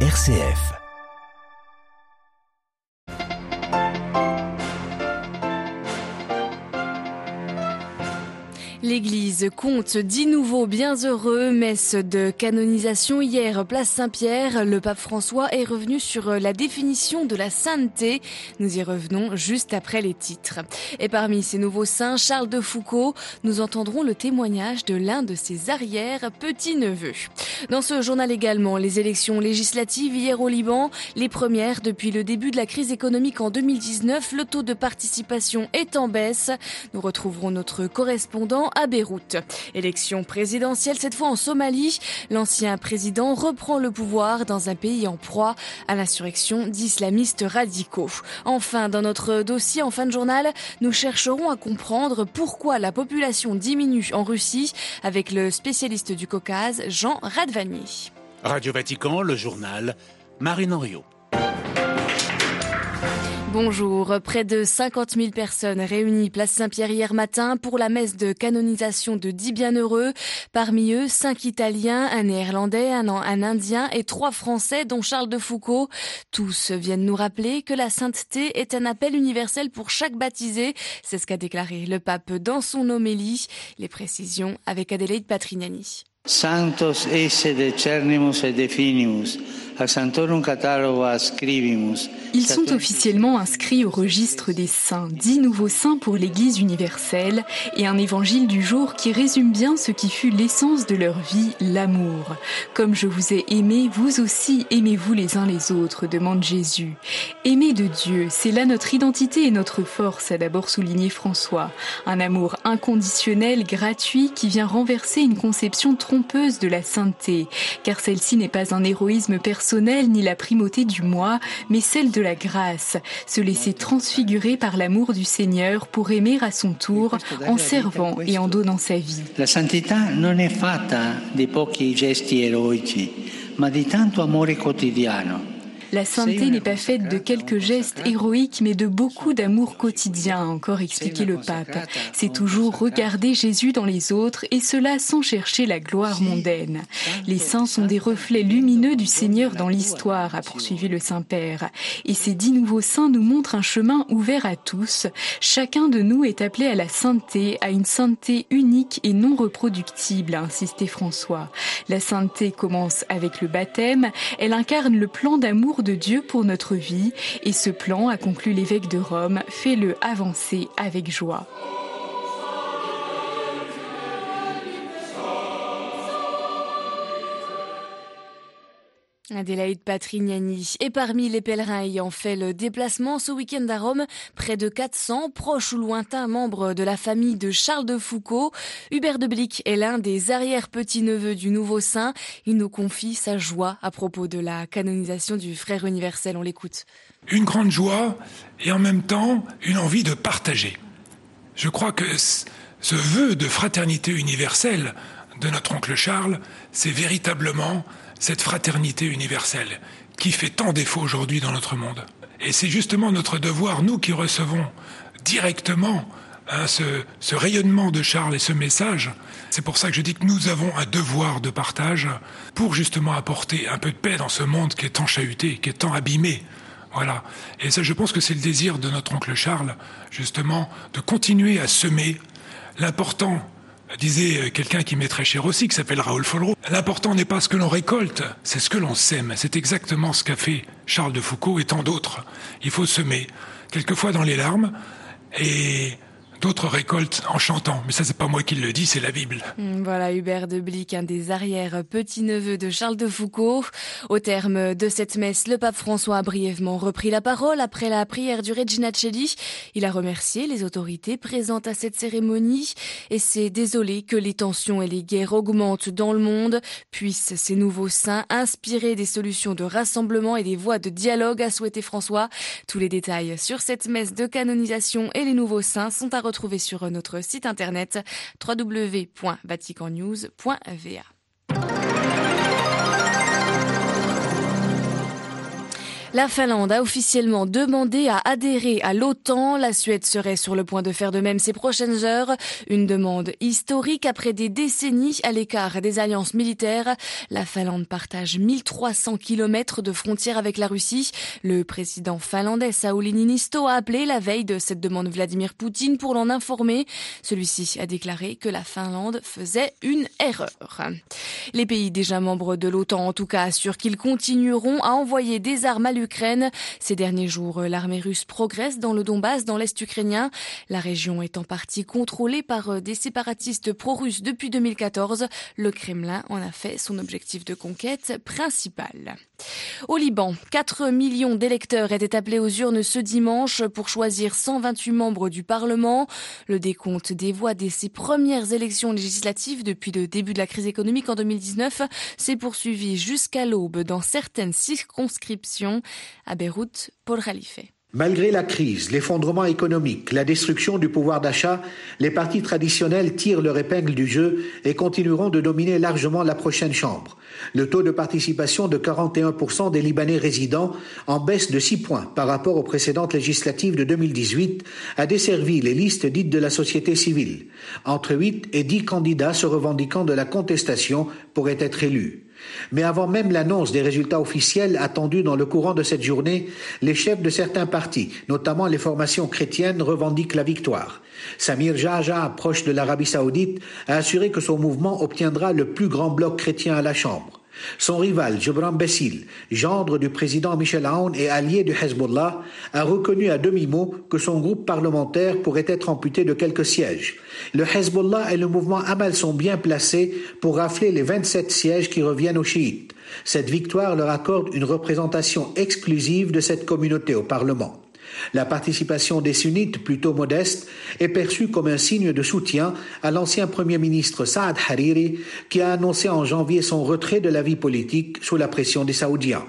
RCF. L'Église compte dix nouveaux bienheureux. Messe de canonisation hier, place Saint-Pierre. Le pape François est revenu sur la définition de la sainteté. Nous y revenons juste après les titres. Et parmi ces nouveaux saints, Charles de Foucault, nous entendrons le témoignage de l'un de ses arrière-petits-neveux. Dans ce journal également, les élections législatives hier au Liban, les premières depuis le début de la crise économique en 2019. Le taux de participation est en baisse. Nous retrouverons notre correspondant à Beyrouth. Élection présidentielle cette fois en Somalie. L'ancien président reprend le pouvoir dans un pays en proie à l'insurrection d'islamistes radicaux. Enfin, dans notre dossier en fin de journal, nous chercherons à comprendre pourquoi la population diminue en Russie avec le spécialiste du Caucase, Jean Radvani. Radio Vatican, le journal, Marine Henriot. Bonjour. Près de 50 000 personnes réunies place Saint-Pierre hier matin pour la messe de canonisation de dix bienheureux. Parmi eux, cinq Italiens, un Néerlandais, un, Indien et trois Français, dont Charles de Foucault. Tous viennent nous rappeler que la sainteté est un appel universel pour chaque baptisé. C'est ce qu'a déclaré le pape dans son homélie. Les précisions avec Adélaïde Patrignani. Santos esse decernimus et definimus, Ils sont officiellement inscrits au registre des saints, dix nouveaux saints pour l'Église universelle, et un évangile du jour qui résume bien ce qui fut l'essence de leur vie, l'amour. Comme je vous ai aimé, vous aussi aimez-vous les uns les autres, demande Jésus. Aimer de Dieu, c'est là notre identité et notre force, a d'abord souligné François. Un amour inconditionnel, gratuit, qui vient renverser une conception trompeuse de la sainteté, car celle-ci n'est pas un héroïsme personnel ni la primauté du moi, mais celle de la grâce, se laisser transfigurer par l'amour du Seigneur pour aimer à son tour en servant et en donnant sa vie. La santità non è fatta di pochi gesti eroici, ma di tanto amore quotidiano. La sainteté n'est pas faite de quelques gestes héroïques, mais de beaucoup d'amour quotidien, a encore expliqué le pape. C'est toujours regarder Jésus dans les autres, et cela sans chercher la gloire mondaine. Les saints sont des reflets lumineux du Seigneur dans l'histoire, a poursuivi le Saint-Père. Et ces dix nouveaux saints nous montrent un chemin ouvert à tous. Chacun de nous est appelé à la sainteté, à une sainteté unique et non reproductible, a insisté François. La sainteté commence avec le baptême. Elle incarne le plan d'amour de Dieu pour notre vie et ce plan, a conclu l'évêque de Rome, fait-le avancer avec joie. Adélaïde Patrignani. Et parmi les pèlerins ayant fait le déplacement ce week-end à Rome, près de 400 proches ou lointains membres de la famille de Charles de Foucault. Hubert de Blic est l'un des arrière-petits-neveux du nouveau saint. Il nous confie sa joie à propos de la canonisation du frère universel. On l'écoute. Une grande joie et en même temps une envie de partager. Je crois que ce vœu de fraternité universelle de notre oncle Charles, c'est véritablement cette fraternité universelle qui fait tant défaut aujourd'hui dans notre monde. Et c'est justement notre devoir, nous qui recevons directement hein, ce, ce, rayonnement de Charles et ce message, c'est pour ça que je dis que nous avons un devoir de partage pour justement apporter un peu de paix dans ce monde qui est tant chahuté, qui est tant abîmé. Voilà. Et ça, je pense que c'est le désir de notre oncle Charles, justement, de continuer à semer. L'important, disait quelqu'un qui m'est très cher aussi, qui s'appelle Raoul Follereau. L'important n'est pas ce que l'on récolte, c'est ce que l'on sème. C'est exactement ce qu'a fait Charles de Foucault et tant d'autres. Il faut semer, quelquefois dans les larmes, et D'autres récoltent en chantant, mais ça c'est pas moi qui le dis, c'est la Bible. Voilà Hubert de Blic, un des arrières petits-neveux de Charles de Foucault. Au terme de cette messe, le pape François a brièvement repris la parole après la prière du Regina Celli. Il a remercié les autorités présentes à cette cérémonie et s'est désolé que les tensions et les guerres augmentent dans le monde. Puissent ces nouveaux saints inspirer des solutions de rassemblement et des voies de dialogue, a souhaité François. Tous les détails sur cette messe de canonisation et les nouveaux saints sont à retrouver sur notre site internet www.vaticannews.va. La Finlande a officiellement demandé à adhérer à l'OTAN. La Suède serait sur le point de faire de même ces prochaines heures. Une demande historique après des décennies à l'écart des alliances militaires. La Finlande partage 1300 kilomètres de frontières avec la Russie. Le président finlandais Sauli Niinisto a appelé la veille de cette demande Vladimir Poutine pour l'en informer. Celui-ci a déclaré que la Finlande faisait une erreur. Les pays déjà membres de l'OTAN en tout cas assurent qu'ils continueront à envoyer des armes à l'Ukraine ces derniers jours, l'armée russe progresse dans le Donbass, dans l'Est ukrainien. La région est en partie contrôlée par euh, des séparatistes pro-russes depuis 2014. Le Kremlin en a fait son objectif de conquête principal. Au Liban, 4 millions d'électeurs étaient appelés aux urnes ce dimanche pour choisir 128 membres du Parlement. Le décompte des voix de ces premières élections législatives depuis le début de la crise économique en 2019 s'est poursuivi jusqu'à l'aube dans certaines circonscriptions. À Beyrouth, Paul Khalife. Malgré la crise, l'effondrement économique, la destruction du pouvoir d'achat, les partis traditionnels tirent leur épingle du jeu et continueront de dominer largement la prochaine Chambre. Le taux de participation de 41% des Libanais résidents, en baisse de 6 points par rapport aux précédentes législatives de 2018, a desservi les listes dites de la société civile. Entre 8 et 10 candidats se revendiquant de la contestation pourraient être élus. Mais avant même l'annonce des résultats officiels attendus dans le courant de cette journée, les chefs de certains partis, notamment les formations chrétiennes, revendiquent la victoire. Samir Jaja, proche de l'Arabie saoudite, a assuré que son mouvement obtiendra le plus grand bloc chrétien à la Chambre. Son rival, Jebran Bessil, gendre du président Michel Aoun et allié du Hezbollah, a reconnu à demi-mot que son groupe parlementaire pourrait être amputé de quelques sièges. Le Hezbollah et le mouvement Amal sont bien placés pour rafler les 27 sièges qui reviennent aux chiites. Cette victoire leur accorde une représentation exclusive de cette communauté au Parlement. La participation des sunnites, plutôt modeste, est perçue comme un signe de soutien à l'ancien Premier ministre Saad Hariri, qui a annoncé en janvier son retrait de la vie politique sous la pression des Saoudiens.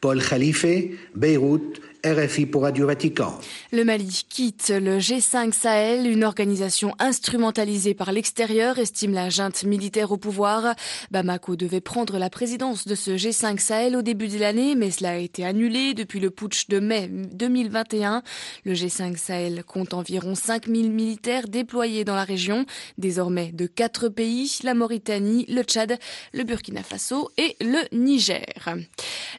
Paul Khalife, Beyrouth, RFI pour Radio Vatican. Le Mali quitte le G5 Sahel, une organisation instrumentalisée par l'extérieur, estime la junte militaire au pouvoir. Bamako devait prendre la présidence de ce G5 Sahel au début de l'année, mais cela a été annulé depuis le putsch de mai 2021. Le G5 Sahel compte environ 5000 militaires déployés dans la région, désormais de quatre pays, la Mauritanie, le Tchad, le Burkina Faso et le Niger.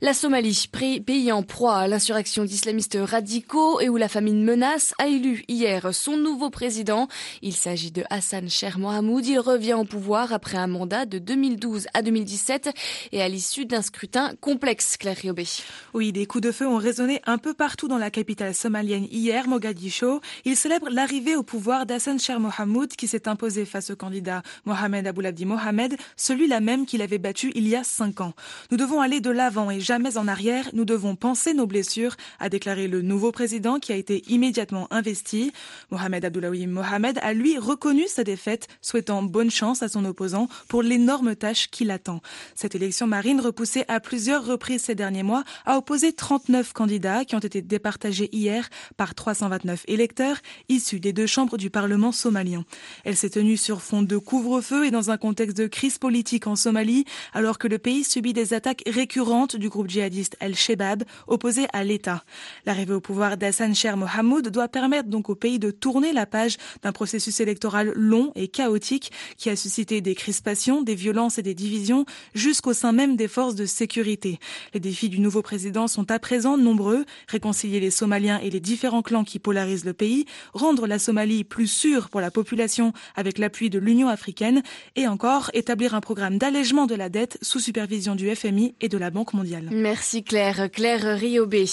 La Somalie, pays en proie à l'insurrection islamistes radicaux et où la famine menace, a élu hier son nouveau président. Il s'agit de Hassan Cher Mohamoud. Il revient au pouvoir après un mandat de 2012 à 2017 et à l'issue d'un scrutin complexe, Claire Riobé. Oui, des coups de feu ont résonné un peu partout dans la capitale somalienne hier, Mogadiscio. Il célèbre l'arrivée au pouvoir d'Hassan Cher Mohamoud qui s'est imposé face au candidat Mohamed Aboulabdi Mohamed, celui-là même qu'il avait battu il y a cinq ans. Nous devons aller de l'avant et jamais en arrière. Nous devons penser nos blessures, a déclaré le nouveau président qui a été immédiatement investi. Mohamed Abdullahi Mohamed a lui reconnu sa défaite, souhaitant bonne chance à son opposant pour l'énorme tâche qui l'attend. Cette élection marine repoussée à plusieurs reprises ces derniers mois a opposé 39 candidats qui ont été départagés hier par 329 électeurs issus des deux chambres du Parlement somalien. Elle s'est tenue sur fond de couvre-feu et dans un contexte de crise politique en Somalie, alors que le pays subit des attaques récurrentes du groupe djihadiste El-Shebab opposé à l'État. L'arrivée au pouvoir d'Hassan Cher Mohamoud doit permettre donc au pays de tourner la page d'un processus électoral long et chaotique qui a suscité des crispations, des violences et des divisions jusqu'au sein même des forces de sécurité. Les défis du nouveau président sont à présent nombreux. Réconcilier les Somaliens et les différents clans qui polarisent le pays, rendre la Somalie plus sûre pour la population avec l'appui de l'Union africaine et encore établir un programme d'allègement de la dette sous supervision du FMI et de la Banque mondiale. Merci Claire. Claire Riobé.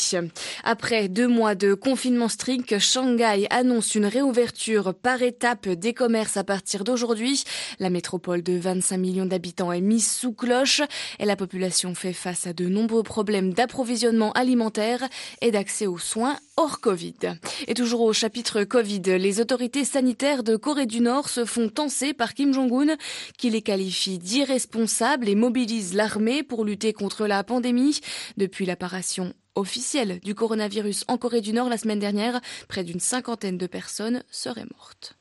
Après deux mois de confinement strict, Shanghai annonce une réouverture par étape des commerces à partir d'aujourd'hui. La métropole de 25 millions d'habitants est mise sous cloche et la population fait face à de nombreux problèmes d'approvisionnement alimentaire et d'accès aux soins hors Covid. Et toujours au chapitre Covid, les autorités sanitaires de Corée du Nord se font tenser par Kim Jong-un qui les qualifie d'irresponsables et mobilise l'armée pour lutter contre la pandémie. Depuis l'apparition officielle du coronavirus en Corée du Nord la semaine dernière, près d'une cinquantaine de personnes seraient mortes.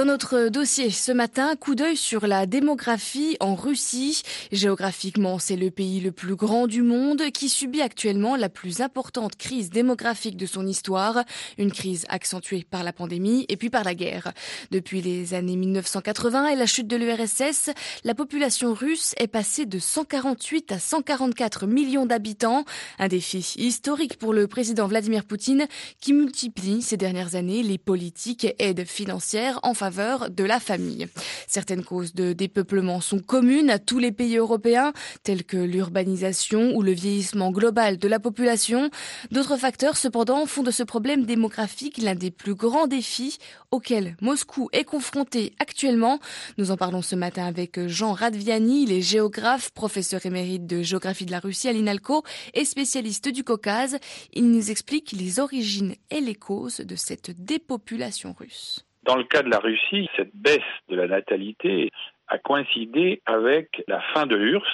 Dans notre dossier ce matin, coup d'œil sur la démographie en Russie. Géographiquement, c'est le pays le plus grand du monde qui subit actuellement la plus importante crise démographique de son histoire, une crise accentuée par la pandémie et puis par la guerre. Depuis les années 1980 et la chute de l'URSS, la population russe est passée de 148 à 144 millions d'habitants, un défi historique pour le président Vladimir Poutine qui multiplie ces dernières années les politiques et aides financières en faveur de la famille. Certaines causes de dépeuplement sont communes à tous les pays européens, telles que l'urbanisation ou le vieillissement global de la population. D'autres facteurs, cependant, font de ce problème démographique l'un des plus grands défis auxquels Moscou est confronté actuellement. Nous en parlons ce matin avec Jean Radviani, il est géographe, professeur émérite de géographie de la Russie à l'INALCO et spécialiste du Caucase. Il nous explique les origines et les causes de cette dépopulation russe. Dans le cas de la Russie, cette baisse de la natalité a coïncidé avec la fin de l'URSS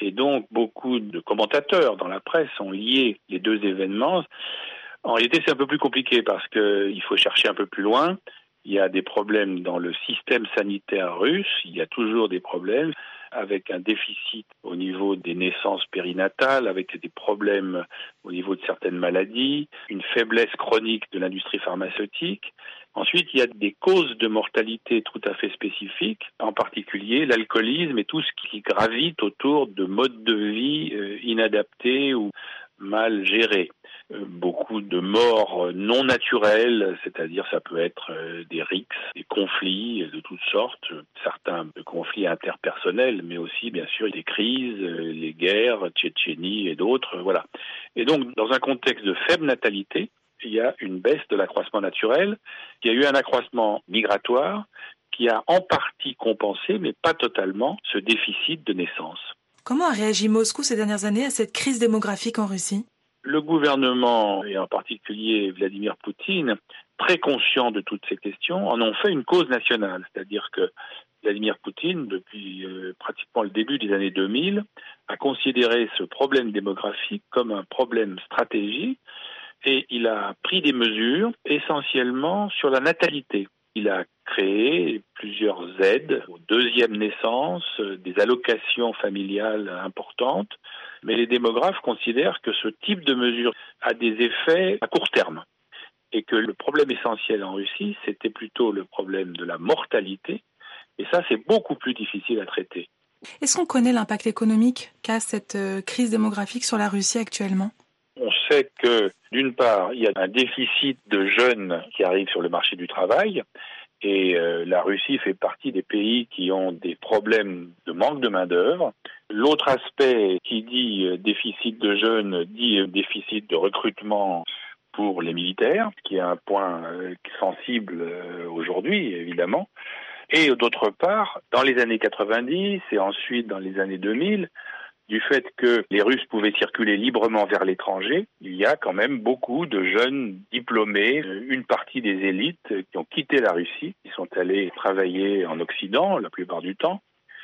et donc beaucoup de commentateurs dans la presse ont lié les deux événements. En réalité, c'est un peu plus compliqué parce qu'il faut chercher un peu plus loin. Il y a des problèmes dans le système sanitaire russe, il y a toujours des problèmes avec un déficit au niveau des naissances périnatales, avec des problèmes au niveau de certaines maladies, une faiblesse chronique de l'industrie pharmaceutique. Ensuite, il y a des causes de mortalité tout à fait spécifiques, en particulier l'alcoolisme et tout ce qui gravite autour de modes de vie euh, inadaptés ou mal gérés. Euh, beaucoup de morts non naturelles, c'est-à-dire ça peut être euh, des rixes, des conflits de toutes sortes, certains conflits interpersonnels, mais aussi bien sûr des crises, euh, les guerres, Tchétchénie et d'autres, voilà. Et donc dans un contexte de faible natalité, il y a une baisse de l'accroissement naturel, il y a eu un accroissement migratoire qui a en partie compensé, mais pas totalement, ce déficit de naissance. Comment a réagi Moscou ces dernières années à cette crise démographique en Russie? Le gouvernement, et en particulier Vladimir Poutine, très conscient de toutes ces questions, en ont fait une cause nationale. C'est-à-dire que Vladimir Poutine, depuis euh, pratiquement le début des années 2000, a considéré ce problème démographique comme un problème stratégique et il a pris des mesures essentiellement sur la natalité. Il a créé plusieurs aides aux deuxième naissance, des allocations familiales importantes, mais les démographes considèrent que ce type de mesure a des effets à court terme et que le problème essentiel en Russie, c'était plutôt le problème de la mortalité, et ça, c'est beaucoup plus difficile à traiter. Est-ce qu'on connaît l'impact économique qu'a cette euh, crise démographique sur la Russie actuellement? On sait que, d'une part, il y a un déficit de jeunes qui arrivent sur le marché du travail, et euh, la Russie fait partie des pays qui ont des problèmes de manque de main-d'œuvre. L'autre aspect qui dit euh, déficit de jeunes dit euh, déficit de recrutement pour les militaires, qui est un point sensible aujourd'hui, évidemment. Et d'autre part, dans les années 90 et ensuite dans les années 2000, du fait que les Russes pouvaient circuler librement vers l'étranger, il y a quand même beaucoup de jeunes diplômés, une partie des élites qui ont quitté la Russie, qui sont allés travailler en Occident la plupart du temps.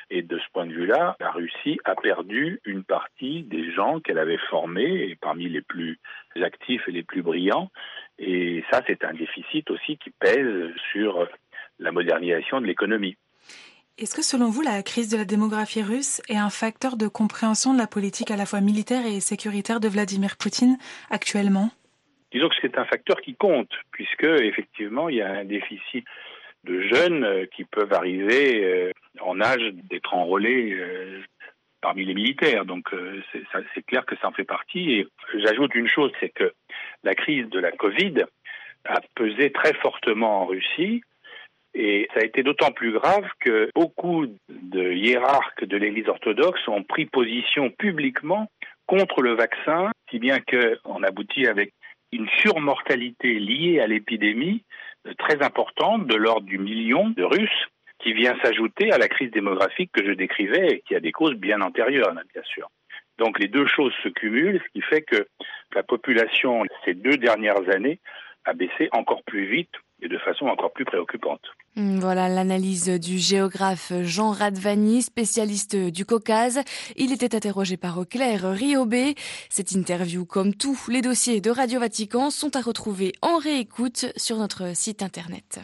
Et de ce point de vue-là, la Russie a perdu une partie des gens qu'elle avait formés, et parmi les plus actifs et les plus brillants. Et ça, c'est un déficit aussi qui pèse sur la modernisation de l'économie. Est-ce que selon vous, la crise de la démographie russe est un facteur de compréhension de la politique à la fois militaire et sécuritaire de Vladimir Poutine actuellement? Disons que c'est un facteur qui compte, puisque effectivement, il y a un déficit de jeunes euh, qui peuvent arriver euh, en âge d'être enrôlés euh, parmi les militaires. Donc c'est clair que ça en fait partie. Et j'ajoute une chose, c'est que la crise de la Covid a pesé très fortement en Russie et ça a été d'autant plus grave que beaucoup de hiérarques de l'Église orthodoxe ont pris position publiquement contre le vaccin, si bien qu'on aboutit avec une surmortalité liée à l'épidémie très importante de l'ordre du million de Russes qui vient s'ajouter à la crise démographique que je décrivais et qui a des causes bien antérieures, bien sûr. Donc les deux choses se cumulent, ce qui fait que la population ces deux dernières années a baissé encore plus vite et de façon encore plus préoccupante. Hmm, voilà l'analyse du géographe Jean Radvani, spécialiste du Caucase. Il était interrogé par Claire Riobé. Cette interview, comme tous les dossiers de Radio Vatican, sont à retrouver en réécoute sur notre site internet.